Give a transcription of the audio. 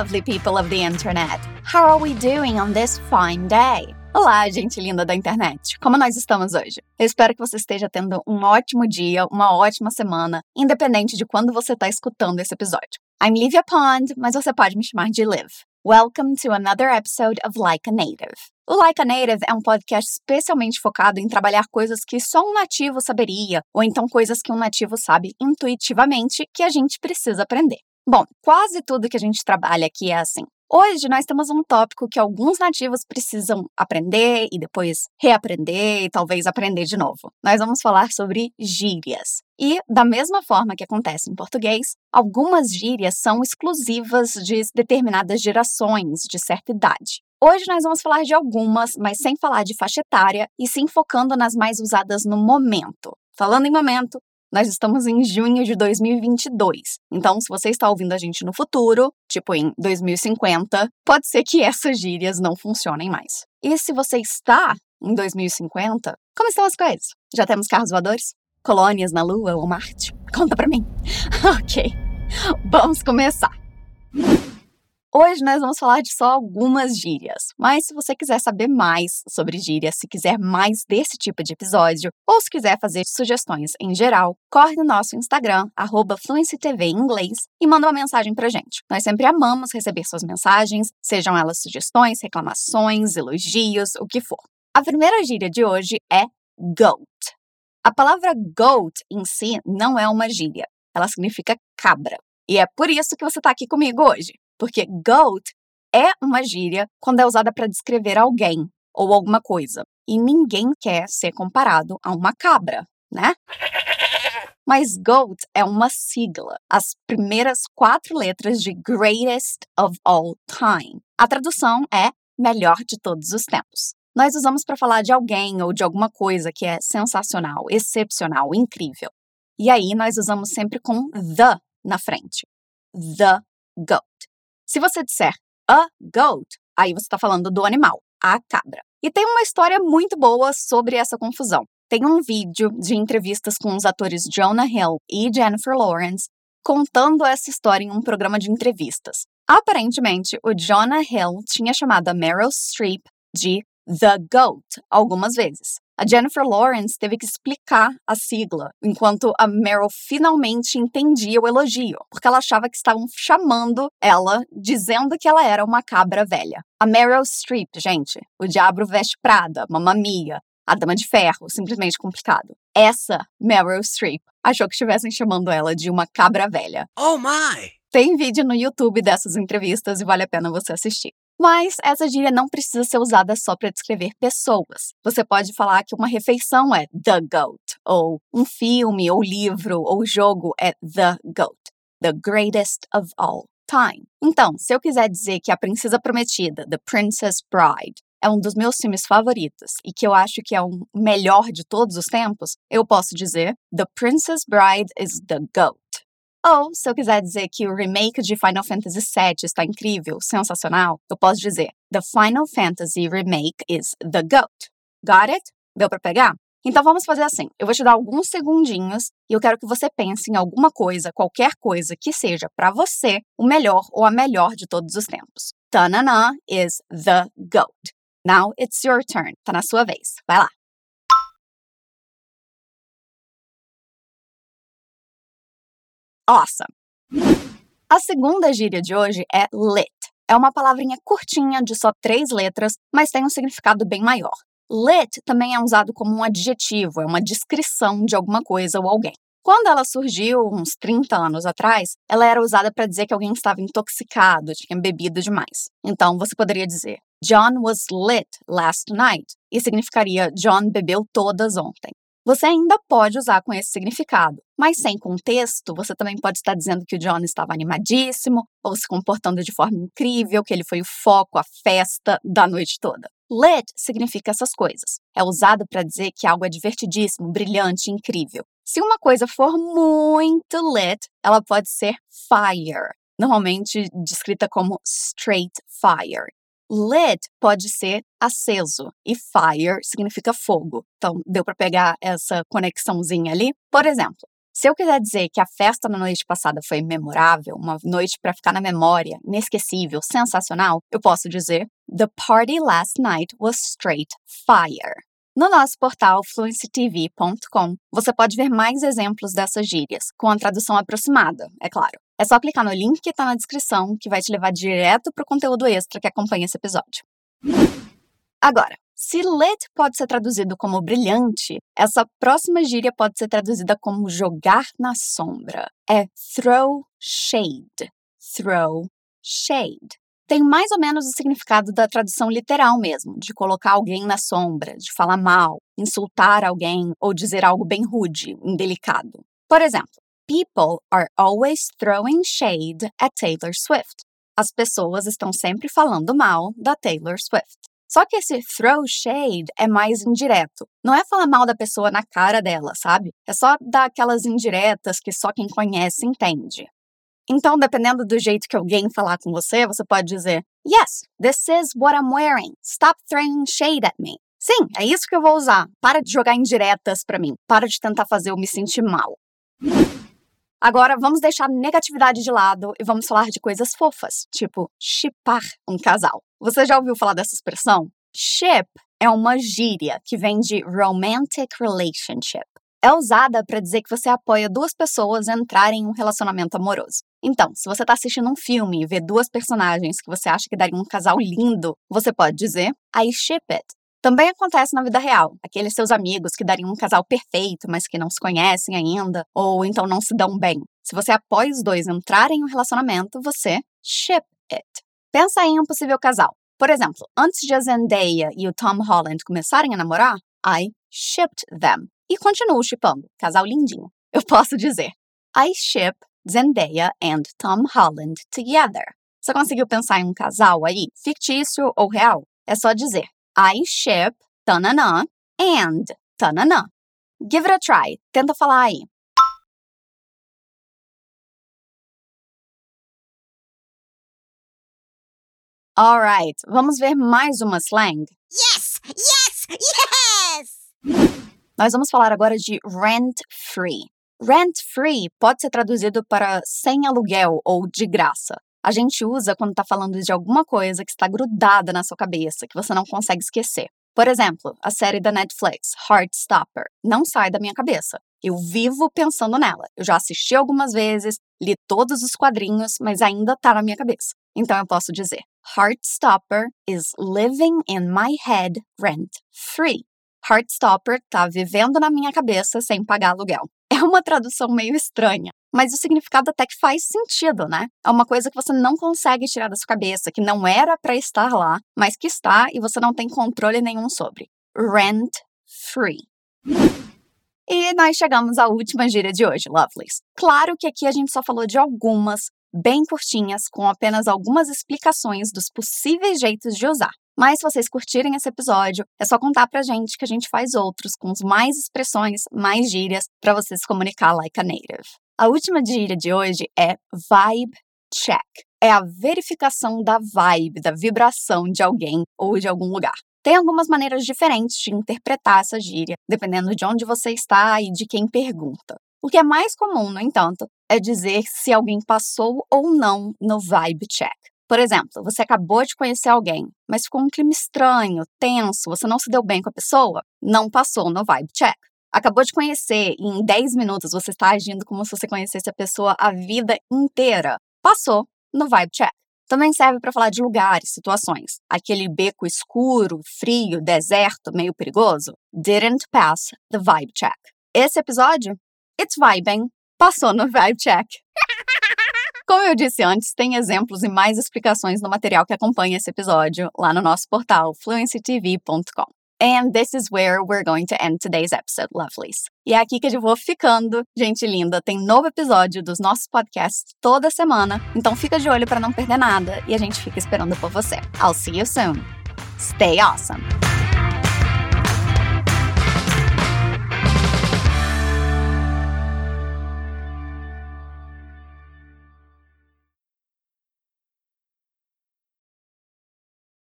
lovely people of the internet. How are we doing on this fine day? Olá, gente linda da internet. Como nós estamos hoje? Eu espero que você esteja tendo um ótimo dia, uma ótima semana, independente de quando você está escutando esse episódio. I'm Livia Pond, mas você pode me chamar de Liv. Welcome to another episode of Like a Native. O Like a Native é um podcast especialmente focado em trabalhar coisas que só um nativo saberia, ou então coisas que um nativo sabe intuitivamente que a gente precisa aprender. Bom, quase tudo que a gente trabalha aqui é assim. Hoje nós temos um tópico que alguns nativos precisam aprender e depois reaprender e talvez aprender de novo. Nós vamos falar sobre gírias. E, da mesma forma que acontece em português, algumas gírias são exclusivas de determinadas gerações de certa idade. Hoje nós vamos falar de algumas, mas sem falar de faixa etária e sim focando nas mais usadas no momento. Falando em momento, nós estamos em junho de 2022. Então, se você está ouvindo a gente no futuro, tipo em 2050, pode ser que essas gírias não funcionem mais. E se você está em 2050, como estão as coisas? Já temos carros voadores? Colônias na Lua ou Marte? Conta pra mim. ok, vamos começar. Hoje nós vamos falar de só algumas gírias, mas se você quiser saber mais sobre gírias, se quiser mais desse tipo de episódio, ou se quiser fazer sugestões em geral, corre no nosso Instagram, FluencyTV em inglês, e manda uma mensagem pra gente. Nós sempre amamos receber suas mensagens, sejam elas sugestões, reclamações, elogios, o que for. A primeira gíria de hoje é goat. A palavra goat em si não é uma gíria, ela significa cabra. E é por isso que você está aqui comigo hoje porque goat é uma gíria quando é usada para descrever alguém ou alguma coisa. E ninguém quer ser comparado a uma cabra, né? Mas GOAT é uma sigla, as primeiras quatro letras de Greatest of All Time. A tradução é melhor de todos os tempos. Nós usamos para falar de alguém ou de alguma coisa que é sensacional, excepcional, incrível. E aí nós usamos sempre com the na frente. The GOAT. Se você disser a goat, aí você está falando do animal, a cabra. E tem uma história muito boa sobre essa confusão. Tem um vídeo de entrevistas com os atores Jonah Hill e Jennifer Lawrence contando essa história em um programa de entrevistas. Aparentemente, o Jonah Hill tinha chamado a Meryl Streep de The Goat algumas vezes. A Jennifer Lawrence teve que explicar a sigla, enquanto a Meryl finalmente entendia o elogio, porque ela achava que estavam chamando ela, dizendo que ela era uma cabra velha. A Meryl Streep, gente, o Diabo Veste Prada, Mamma Mia, a Dama de Ferro, simplesmente complicado. Essa Meryl Streep achou que estivessem chamando ela de uma cabra velha. Oh my! Tem vídeo no YouTube dessas entrevistas e vale a pena você assistir. Mas essa gíria não precisa ser usada só para descrever pessoas. Você pode falar que uma refeição é the goat, ou um filme, ou livro, ou jogo é the goat, the greatest of all time. Então, se eu quiser dizer que A Princesa Prometida, The Princess Bride, é um dos meus filmes favoritos e que eu acho que é o melhor de todos os tempos, eu posso dizer The Princess Bride is the GOAT. Ou, se eu quiser dizer que o remake de Final Fantasy VII está incrível, sensacional, eu posso dizer The Final Fantasy Remake is the GOAT. Got it? Deu para pegar? Então vamos fazer assim. Eu vou te dar alguns segundinhos e eu quero que você pense em alguma coisa, qualquer coisa que seja para você o melhor ou a melhor de todos os tempos. Tanana is the GOAT. Now it's your turn. Tá na sua vez. Vai lá. Awesome. A segunda gíria de hoje é lit. É uma palavrinha curtinha de só três letras, mas tem um significado bem maior. Lit também é usado como um adjetivo, é uma descrição de alguma coisa ou alguém. Quando ela surgiu, uns 30 anos atrás, ela era usada para dizer que alguém estava intoxicado, tinha bebido demais. Então você poderia dizer: John was lit last night, e significaria John bebeu todas ontem. Você ainda pode usar com esse significado, mas sem contexto, você também pode estar dizendo que o John estava animadíssimo ou se comportando de forma incrível, que ele foi o foco, a festa da noite toda. Lit significa essas coisas. É usado para dizer que algo é divertidíssimo, brilhante, incrível. Se uma coisa for muito lit, ela pode ser fire, normalmente descrita como straight fire. Lit pode ser aceso e fire significa fogo. Então, deu para pegar essa conexãozinha ali? Por exemplo, Se eu quiser dizer que a festa na noite passada foi memorável, uma noite para ficar na memória, inesquecível, sensacional, eu posso dizer The party last night was straight fire. No nosso portal fluencytv.com, você pode ver mais exemplos dessas gírias, com a tradução aproximada, é claro. É só clicar no link que está na descrição, que vai te levar direto para o conteúdo extra que acompanha esse episódio. Agora, se lit pode ser traduzido como brilhante, essa próxima gíria pode ser traduzida como jogar na sombra. É throw shade. Throw shade. Tem mais ou menos o significado da tradução literal mesmo, de colocar alguém na sombra, de falar mal, insultar alguém ou dizer algo bem rude, indelicado. Por exemplo, people are always throwing shade at Taylor Swift. As pessoas estão sempre falando mal da Taylor Swift. Só que esse throw shade é mais indireto. Não é falar mal da pessoa na cara dela, sabe? É só dar aquelas indiretas que só quem conhece entende. Então, dependendo do jeito que alguém falar com você, você pode dizer: Yes, this is what I'm wearing. Stop throwing shade at me. Sim, é isso que eu vou usar. Para de jogar indiretas para mim. Para de tentar fazer eu me sentir mal. Agora vamos deixar negatividade de lado e vamos falar de coisas fofas, tipo chipar um casal. Você já ouviu falar dessa expressão? Ship é uma gíria que vem de romantic relationship. É usada para dizer que você apoia duas pessoas a entrarem em um relacionamento amoroso. Então, se você está assistindo um filme e vê duas personagens que você acha que daria um casal lindo, você pode dizer I ship it. Também acontece na vida real. Aqueles seus amigos que dariam um casal perfeito, mas que não se conhecem ainda, ou então não se dão bem. Se você apoia os dois entrarem em um relacionamento, você ship it. Pensa em um possível casal. Por exemplo, antes de a Zendaya e o Tom Holland começarem a namorar, I shipped them. E continuo shippando. Casal lindinho. Eu posso dizer I ship Zendaya and Tom Holland together. Você conseguiu pensar em um casal aí, fictício ou real? É só dizer I ship tanana and tanana. Give it a try. Tenta falar aí. Alright, vamos ver mais uma slang? Yes! Yes! Yes! Nós vamos falar agora de rent free. Rent free pode ser traduzido para sem aluguel ou de graça. A gente usa quando está falando de alguma coisa que está grudada na sua cabeça, que você não consegue esquecer. Por exemplo, a série da Netflix, Heartstopper, não sai da minha cabeça. Eu vivo pensando nela. Eu já assisti algumas vezes, li todos os quadrinhos, mas ainda está na minha cabeça. Então eu posso dizer: Heartstopper is living in my head rent free. Heartstopper está vivendo na minha cabeça sem pagar aluguel. É uma tradução meio estranha, mas o significado até que faz sentido, né? É uma coisa que você não consegue tirar da sua cabeça, que não era para estar lá, mas que está e você não tem controle nenhum sobre. Rent free. E nós chegamos à última gíria de hoje, Lovelies. Claro que aqui a gente só falou de algumas, bem curtinhas, com apenas algumas explicações dos possíveis jeitos de usar. Mas se vocês curtirem esse episódio, é só contar pra gente que a gente faz outros com mais expressões, mais gírias para você se comunicar like a native. A última gíria de hoje é vibe check. É a verificação da vibe, da vibração de alguém ou de algum lugar. Tem algumas maneiras diferentes de interpretar essa gíria, dependendo de onde você está e de quem pergunta. O que é mais comum, no entanto, é dizer se alguém passou ou não no vibe check. Por exemplo, você acabou de conhecer alguém, mas ficou um clima estranho, tenso, você não se deu bem com a pessoa, não passou no vibe check acabou de conhecer e em 10 minutos você está agindo como se você conhecesse a pessoa a vida inteira, passou no vibe check. Também serve para falar de lugares, situações. Aquele beco escuro, frio, deserto, meio perigoso. Didn't pass the vibe check. Esse episódio, it's vibing, passou no vibe check. Como eu disse antes, tem exemplos e mais explicações no material que acompanha esse episódio lá no nosso portal fluencytv.com. And this is where we're going to end today's episode, lovelies. E é aqui que eu vou ficando. Gente linda, tem novo episódio dos nossos podcasts toda semana, então fica de olho para não perder nada e a gente fica esperando por você. I'll see you soon. Stay awesome.